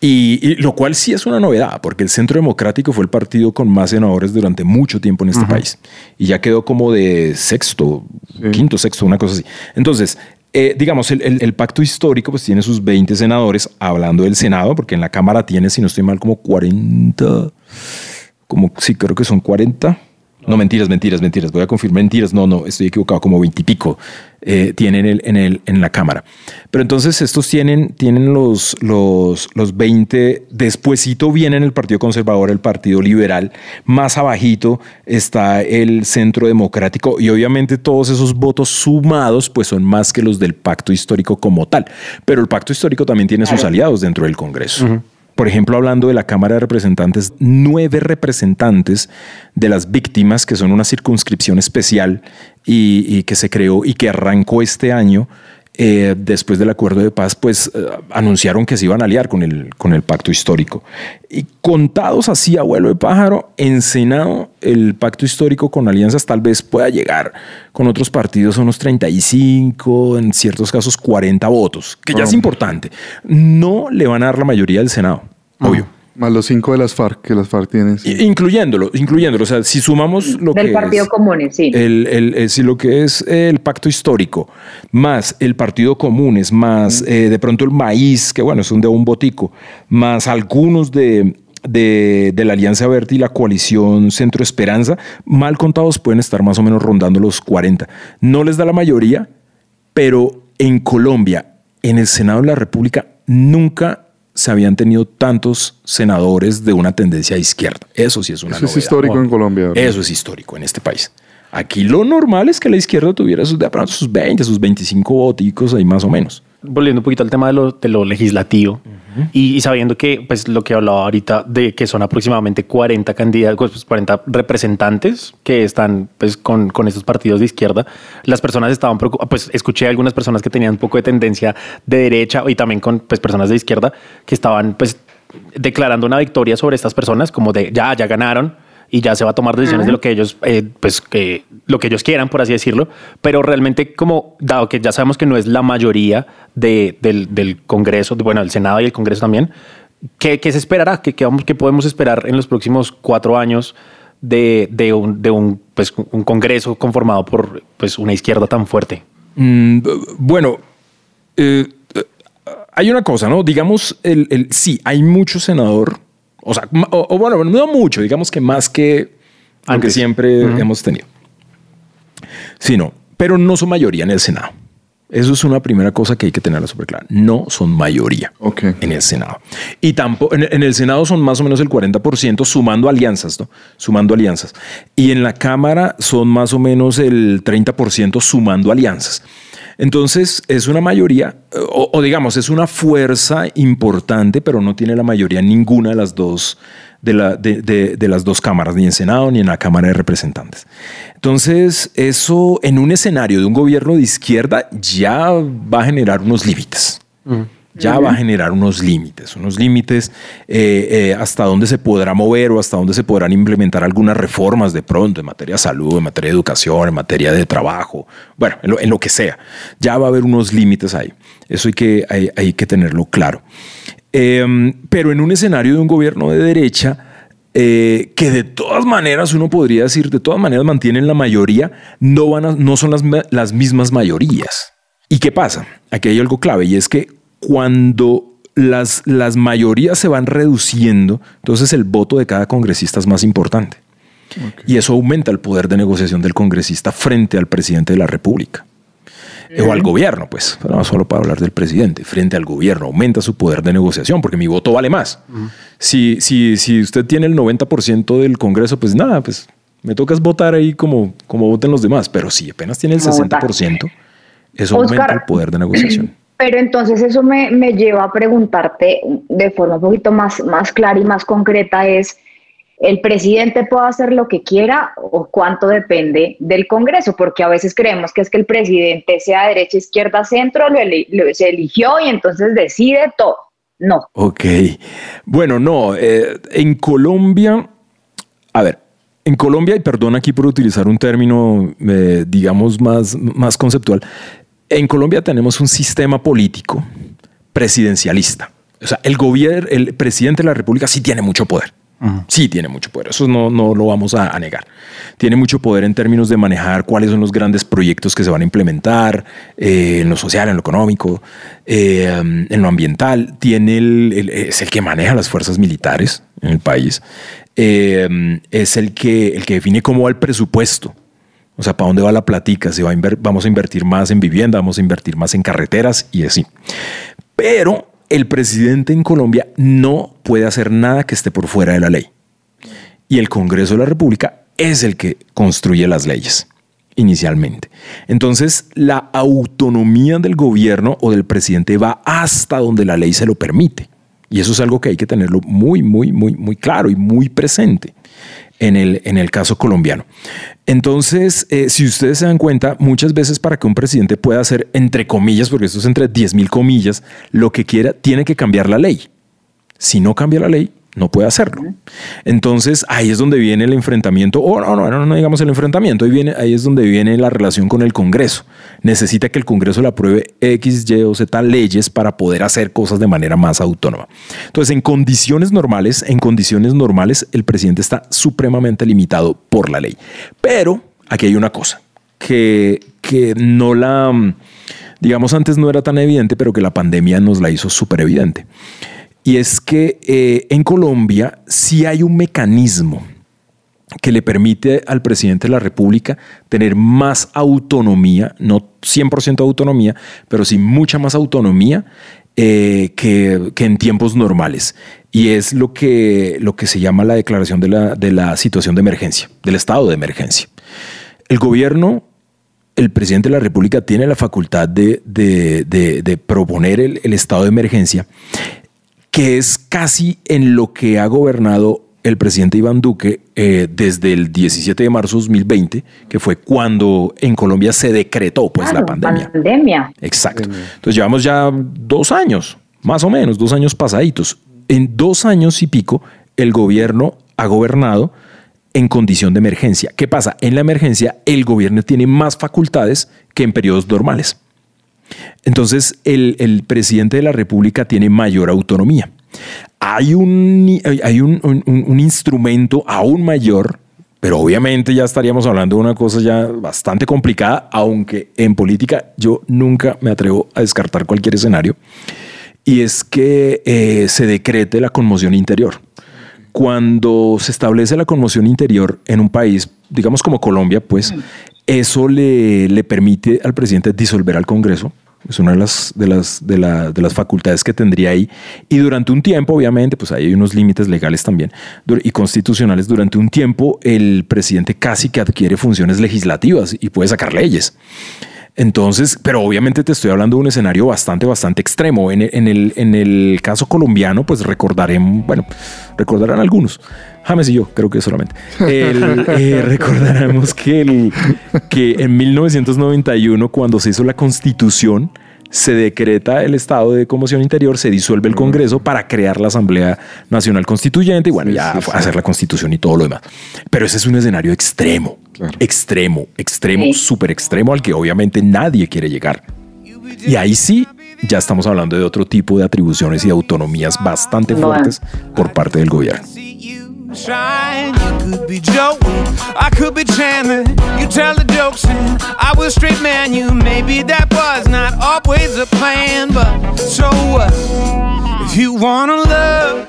Y, lo cual sí es una novedad, porque el Centro Democrático fue el partido con más senadores durante mucho tiempo en este país. Y ya quedó como de sexto, quinto, sexto, una cosa así. Entonces, eh, digamos, el, pacto histórico pues tiene sus 20 senadores, hablando del Senado, porque en la Cámara tiene, si no estoy mal, como 40, como sí, creo que son 40 no, mentiras, mentiras, mentiras. Voy a confirmar mentiras. No, no, estoy equivocado. Como veintipico eh, tienen el, en, el, en la cámara. Pero entonces estos tienen, tienen los, los, los 20. Despuésito viene el Partido Conservador, el Partido Liberal. Más abajito está el Centro Democrático. Y obviamente todos esos votos sumados pues son más que los del pacto histórico como tal. Pero el pacto histórico también tiene sus aliados dentro del Congreso por ejemplo, hablando de la Cámara de Representantes, nueve representantes de las víctimas, que son una circunscripción especial y, que se creó y que arrancó este año, eh, después del acuerdo de paz, pues eh, anunciaron que se iban a aliar con el, con el pacto histórico. Y contados así a vuelo de pájaro, en Senado el pacto histórico con alianzas tal vez pueda llegar con otros partidos a unos 35, en ciertos casos 40 votos, que ya es importante. No le van a dar la mayoría del Senado, obvio más los cinco de las FARC que las FARC tienen. Incluyéndolo, incluyéndolo. O sea, si sumamos lo Del Partido Común, sí. El, el, eh, si lo que es el pacto histórico, más el Partido Comunes, más eh, de pronto el maíz, que bueno, es un de un botico, más algunos de, de, de, la Alianza Verde y la coalición Centro Esperanza, mal contados pueden estar más o menos rondando los 40. No les da la mayoría, pero en Colombia, en el Senado de la República, nunca se habían tenido tantos senadores de una tendencia izquierda. Eso sí es una Eso es histórico en Colombia. Eso es histórico en este país. Aquí lo normal es que la izquierda tuviera sus, de sus 20, sus 25 voticos ahí más o menos. Volviendo un poquito al tema de lo, de lo legislativo y, sabiendo que, pues, lo que hablaba ahorita de que son aproximadamente 40 candidatos, pues, 40 representantes que están, pues, con, con estos partidos de izquierda, las personas estaban preocupadas, pues, escuché a algunas personas que tenían un poco de tendencia de derecha y también con, pues, personas de izquierda que estaban, pues, declarando una victoria sobre estas personas, como de ya, ya ganaron y ya se va a tomar decisiones de lo que ellos, eh, pues, que lo que ellos quieran, por así decirlo. Pero realmente, como dado que ya sabemos que no es la mayoría de, del, del, Congreso, bueno, el Senado y el Congreso también, ¿qué, qué se esperará? ¿Qué, qué, vamos, ¿Qué, podemos esperar en los próximos cuatro años de, de, un, de un, pues, un Congreso conformado por pues, una izquierda tan fuerte? Mm, bueno, eh, hay una cosa, ¿no? Digamos, el, el, sí, hay mucho senador o sea, o, bueno, no mucho, digamos que más que aunque siempre hemos tenido. Sino, pero no son mayoría en el Senado. Eso es una primera cosa que hay que tenerla súper clara. No son mayoría en el Senado. Y tampoco en, el Senado son más o menos el 40% sumando alianzas, ¿no? Sumando alianzas. Y en la Cámara son más o menos el 30% sumando alianzas. Entonces es una mayoría, o, digamos, es una fuerza importante, pero no tiene la mayoría ninguna de las dos, de, la, de, las dos cámaras, ni en Senado ni en la Cámara de Representantes. Entonces, eso en un escenario de un gobierno de izquierda ya va a generar unos límites ya va a generar unos límites, unos límites eh, eh, hasta dónde se podrá mover o hasta dónde se podrán implementar algunas reformas de pronto en materia de salud, en materia de educación, en materia de trabajo, bueno, en lo, que sea. Ya va a haber unos límites ahí. Eso hay que, hay, que tenerlo claro. Em, pero en un escenario de un gobierno de derecha, eh, que de todas maneras uno podría decir, de todas maneras mantienen la mayoría, no, van no son las, las mismas mayorías. ¿Y qué pasa? Aquí hay algo clave y es que cuando las, las mayorías se van reduciendo, entonces el voto de cada congresista es más importante. Y eso aumenta el poder de negociación del congresista frente al presidente de la República. O al gobierno, pues, no solo para hablar del presidente, frente al gobierno, aumenta su poder de negociación porque mi voto vale más. si, si, si usted tiene el 90% del Congreso, pues nada, pues me toca votar ahí como, como voten los demás, pero si apenas tiene el 60%, eso aumenta el poder de negociación. Pero entonces eso me, me, lleva a preguntarte de forma un poquito más, más clara y más concreta es, ¿el presidente puede hacer lo que quiera o cuánto depende del Congreso? Porque a veces creemos que es que el presidente sea derecha, izquierda, centro, lo, lo se eligió y entonces decide todo. No. Ok. Bueno, no. Eh, en Colombia, a ver, en Colombia, y perdón aquí por utilizar un término, eh, digamos, más, más conceptual, en Colombia tenemos un sistema político presidencialista. O sea, el gobierno, el presidente de la República sí tiene mucho poder. Sí tiene mucho poder, eso no, no lo vamos a, negar. Tiene mucho poder en términos de manejar cuáles son los grandes proyectos que se van a implementar eh, en lo social, en lo económico, eh, en lo ambiental. Tiene el, es el que maneja las fuerzas militares en el país. Eh, es el que, el que define cómo va el presupuesto o sea, ¿para dónde va la platica? ¿Se va a vamos a invertir más en vivienda, vamos a invertir más en carreteras y así. Pero el presidente en Colombia no puede hacer nada que esté por fuera de la ley. Y el Congreso de la República es el que construye las leyes inicialmente. Entonces, la autonomía del gobierno o del presidente va hasta donde la ley se lo permite. Y eso es algo que hay que tenerlo muy, muy, muy, muy claro y muy presente en el, en el caso colombiano. Entonces, eh, si ustedes se dan cuenta, muchas veces para que un presidente pueda hacer, entre comillas, porque esto es entre 10 mil comillas, lo que quiera, tiene que cambiar la ley. Si no cambia la ley, no puede hacerlo. Entonces ahí es donde viene el enfrentamiento, o no, no, no, no digamos el enfrentamiento, ahí, viene, ahí es donde viene la relación con el Congreso. Necesita que el Congreso le apruebe X, Y o Z leyes para poder hacer cosas de manera más autónoma. Entonces, en condiciones normales, en condiciones normales, el presidente está supremamente limitado por la ley. Pero aquí hay una cosa que, que no la, digamos, antes no era tan evidente, pero que la pandemia nos la hizo súper evidente y es que eh, en Colombia sí hay un mecanismo que le permite al presidente de la República tener más autonomía, no 100% autonomía, pero sí mucha más autonomía eh, que, en tiempos normales. Y es lo que, lo que se llama la declaración de la, de la situación de emergencia, del estado de emergencia. El gobierno el presidente de la República tiene la facultad de, proponer el, estado de emergencia, que es casi en lo que ha gobernado el presidente Iván Duque eh, desde el 17 de marzo de 2020, que fue cuando en Colombia se decretó pues la pandemia. Pandemia. Exacto. Entonces llevamos ya dos años, más o menos, dos años pasaditos. En dos años y pico, el gobierno ha gobernado en condición de emergencia. ¿Qué pasa? En la emergencia el gobierno tiene más facultades que en periodos normales. Entonces el, presidente de la República tiene mayor autonomía. Hay, un, hay un, instrumento aún mayor, pero obviamente ya estaríamos hablando de una cosa ya bastante complicada, aunque en política yo nunca me atrevo a descartar cualquier escenario, y es que eh, se decrete la conmoción interior cuando se establece la conmoción interior en un país, digamos como Colombia, pues eso le, le permite al presidente disolver al Congreso. Es una de las, de, las, de, de las facultades que tendría ahí. Y durante un tiempo, obviamente, pues hay unos límites legales también y constitucionales. Durante un tiempo, el presidente casi que adquiere funciones legislativas y puede sacar leyes. Entonces, pero obviamente te estoy hablando de un escenario bastante, bastante extremo. En, el, en el caso colombiano, pues recordaremos, bueno, recordarán algunos. James y yo, creo que solamente. <laughs> Eh, recordaremos que, el, que en 1991, cuando se hizo la constitución, se decreta el estado de conmoción interior, se disuelve el Congreso para crear la Asamblea Nacional Constituyente y bueno, ya hacer la constitución y todo lo demás. Pero ese es un escenario extremo, extremo, extremo, súper extremo al que obviamente nadie quiere llegar. Y ahí sí, ya estamos hablando de otro tipo de atribuciones y autonomías bastante fuertes por parte del gobierno. Trying, you could be Joe, I could be Chandler. You tell the jokes and I will straight man you. Maybe that was not always a plan, but so what? If you wanna love,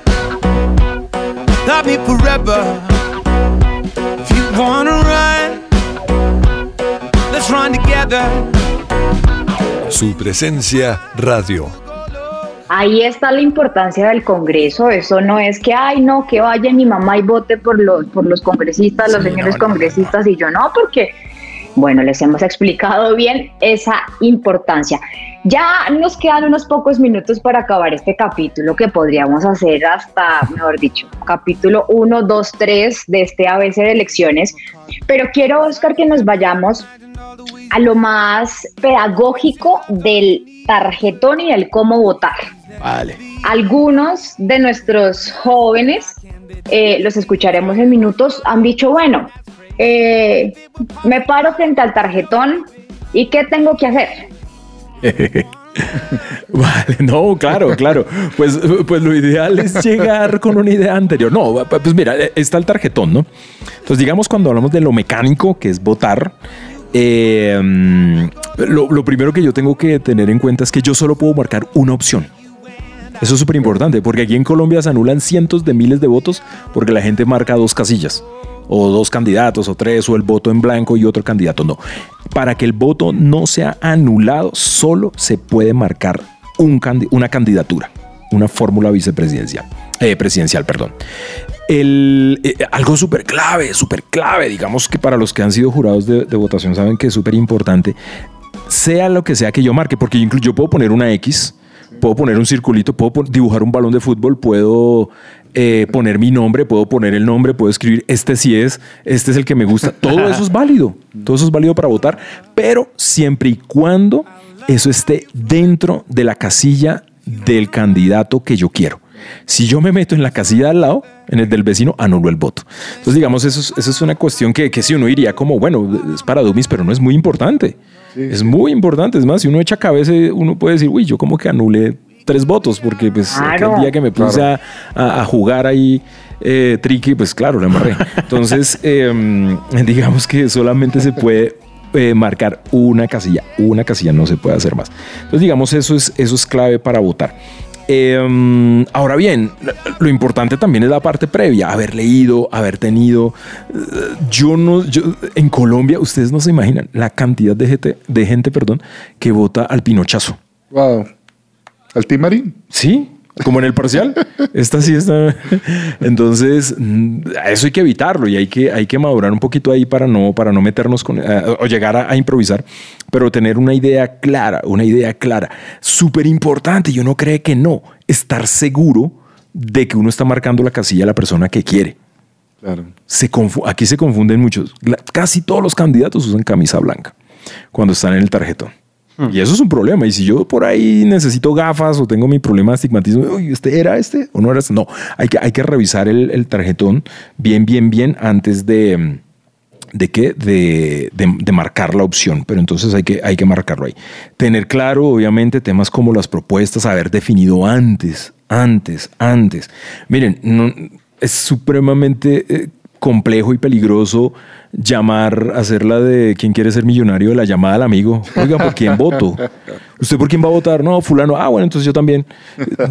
love me forever. If you wanna run, let's run together. Su presencia radio. Ahí está la importancia del Congreso. Eso no es que, ay, no, que vaya mi mamá y vote por los, por los congresistas, los señores congresistas, y yo no, porque, bueno, les hemos <laughs> explicado bien esa importancia. Ya nos quedan unos pocos minutos para acabar este capítulo que podríamos hacer hasta, mejor dicho, capítulo 1, 2, 3 de este ABC de elecciones. Pero quiero, Oscar, que nos vayamos a lo más pedagógico del tarjetón y del cómo votar. Algunos de nuestros jóvenes, eh, los escucharemos en minutos, han dicho, bueno, eh, me paro frente al tarjetón y ¿qué tengo que hacer? <laughs> Vale, no, claro, claro. Pues, pues lo ideal es llegar con una idea anterior. No, pues mira, está el tarjetón, ¿no? Entonces, digamos, cuando hablamos de lo mecánico, que es votar, eh, lo, primero que yo tengo que tener en cuenta es que yo solo puedo marcar una opción. Eso es súper importante, porque aquí en Colombia se anulan cientos de miles de votos porque la gente marca dos casillas, o dos candidatos, o tres, o el voto en blanco y otro candidato. No. Para que el voto no sea anulado, solo se puede marcar un una candidatura, una fórmula vicepresidencial. Eh, presidencial, perdón. El, eh, algo súper clave, súper clave, digamos que para los que han sido jurados de, votación saben que es súper importante, sea lo que sea que yo marque, porque incluso yo puedo poner una X, puedo poner un circulito, puedo dibujar un balón de fútbol, puedo eh, poner mi nombre, puedo poner el nombre, puedo escribir este sí es, este es el que me gusta. Todo eso es válido, todo eso es válido para votar, pero siempre y cuando eso esté dentro de la casilla del candidato que yo quiero. Si yo me meto en la casilla al lado, en el del vecino, anulo el voto. Entonces, digamos, eso es, eso es una cuestión que, que si uno iría como, bueno, es para dummies, pero no es muy importante. Es muy importante. Es más, si uno echa cabeza, uno puede decir, uy, yo como que anule tres votos, porque pues el día que me puse a, jugar ahí eh, tricky, pues claro, le amarré. Entonces, <laughs> em, digamos que solamente se puede eh, marcar una casilla, una casilla no se puede hacer más. Entonces, digamos, eso es, eso es clave para votar. Em, ahora bien, lo importante también es la parte previa, haber leído, haber tenido. Eh, yo no, yo, en Colombia, ustedes no se imaginan la cantidad de gente, de gente perdón, que vota al Pinochazo. Wow. ¿Al Timarín? Sí, como en el parcial. <laughs> Esta sí está. Entonces, mm, eso hay que evitarlo y hay que, hay que madurar un poquito ahí para no, para no meternos con, eh, o llegar a, a, improvisar, pero tener una idea clara, una idea clara. Súper importante, yo no creo que no, estar seguro de que uno está marcando la casilla a la persona que quiere. Claro. Se aquí se confunden muchos. casi todos los candidatos usan camisa blanca cuando están en el tarjetón. Y eso es un problema. Y si yo por ahí necesito gafas o tengo mi problema de astigmatismo, ¿este era este o no era este? No, hay que, hay que revisar el, tarjetón bien, bien, bien antes de, de qué? De, de, marcar la opción. Pero entonces hay que, hay que marcarlo ahí. Tener claro, obviamente, temas como las propuestas, haber definido antes, antes, antes. Miren, es supremamente eh, complejo y peligroso llamar, hacer la de quien quiere ser millonario, la llamada al amigo. Oiga, ¿por quién voto? ¿Usted por quién va a votar? No, fulano. Ah, bueno, entonces yo también.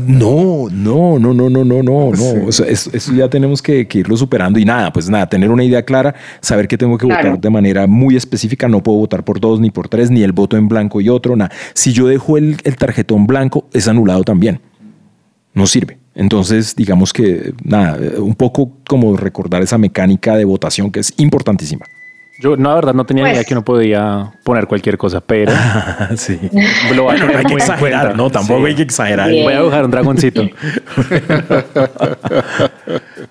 No, no, no, no, no, no, no, no. eso, ya tenemos que, irlo superando y nada, pues nada, tener una idea clara, saber que tengo que votar de manera muy específica. No puedo votar por dos ni por tres, ni el voto en blanco y otro, nada. Si yo dejo el, el tarjetón blanco, es anulado también. No sirve. Entonces, digamos que, nada, un poco como recordar esa mecánica de votación que es importantísima. Yo, no, la verdad, no tenía idea pues que uno podía poner cualquier cosa, pero. <laughs> sí. Lo <laughs> hay que exagerar, no, tampoco hay que exagerar. Voy a dibujar un dragoncito. <laughs>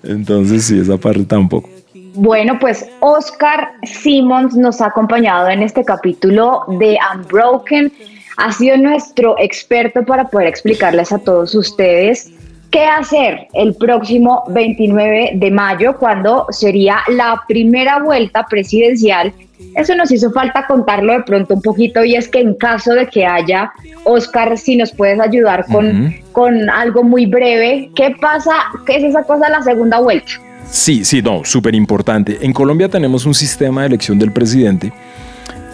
Entonces, sí, esa parte tampoco. Bueno, pues Oscar Simmons nos ha acompañado en este capítulo de Unbroken. Ha sido nuestro experto para poder explicarles a todos ustedes ¿Qué hacer el próximo 29 de mayo cuando sería la primera vuelta presidencial? Eso nos hizo falta contarlo de pronto un poquito y es que en caso de que haya, Oscar, si nos puedes ayudar con, con algo muy breve, ¿qué pasa? ¿Qué es esa cosa de la segunda vuelta? Sí, sí, no, súper importante. En Colombia tenemos un sistema de elección del presidente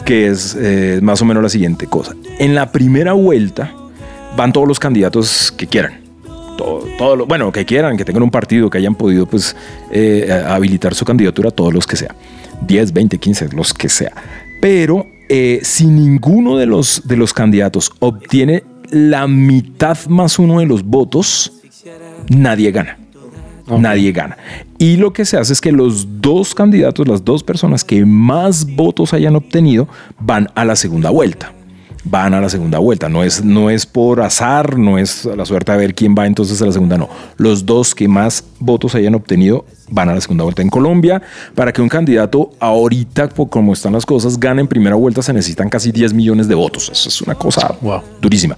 que es eh, más o menos la siguiente cosa. En la primera vuelta van todos los candidatos que quieran todo, lo, bueno, que quieran, que tengan un partido, que hayan podido pues eh, habilitar su candidatura, todos los que sea. 10, 20, 15, los que sea. Pero eh, si ninguno de los, de los candidatos obtiene la mitad más uno de los votos, nadie gana. Nadie gana. Y lo que se hace es que los dos candidatos, las dos personas que más votos hayan obtenido, van a la segunda vuelta van a la segunda vuelta. No es, no es por azar, no es la suerte de ver quién va entonces a la segunda, no. Los dos que más votos hayan obtenido van a la segunda vuelta. En Colombia, para que un candidato ahorita, como están las cosas, gane en primera vuelta, se necesitan casi 10 millones de votos. Eso es una cosa durísima.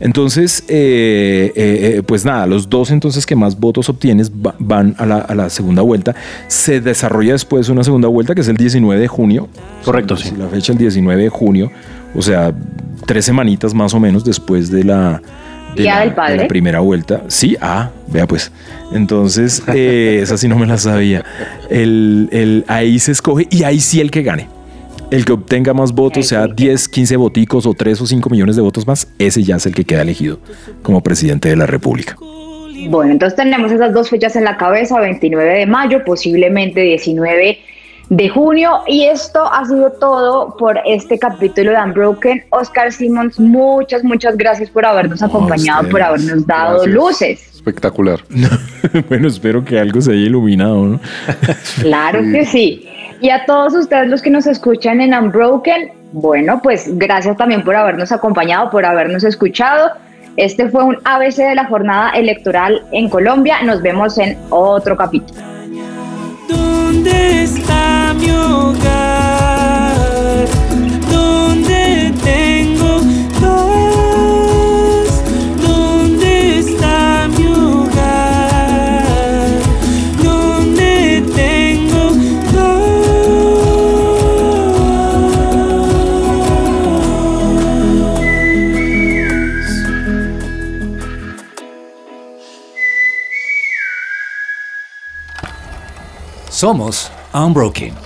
Entonces, eh, eh, eh, pues nada, los dos entonces que más votos obtienes van a la, a la, segunda vuelta. Se desarrolla después una segunda vuelta que es el 19 de junio. Correcto, sí. La fecha el 19 de junio o sea, tres semanitas más o menos después de la, primera vuelta. Sí, ah, vea pues. Entonces, eh, esa sí no me la sabía. El, ahí se escoge y ahí sí el que gane. El que obtenga más votos, sea 10, 15 voticos o 3 o 5 millones de votos más, ese ya es el que queda elegido como presidente de la República. Bueno, entonces tenemos esas dos fechas en la cabeza, 29 de mayo, posiblemente 19 de junio. Y esto ha sido todo por este capítulo de Unbroken. Oscar Simmons, muchas, muchas gracias por habernos acompañado, por habernos dado luces. Espectacular. <laughs> bueno, espero que algo se haya iluminado, ¿no? <laughs> claro que sí. Y a todos ustedes los que nos escuchan en Unbroken, bueno, pues gracias también por habernos acompañado, por habernos escuchado. Este fue un ABC de la jornada electoral en Colombia. Nos vemos en otro capítulo. ¿Dónde está mi hogar? Somos Unbroken.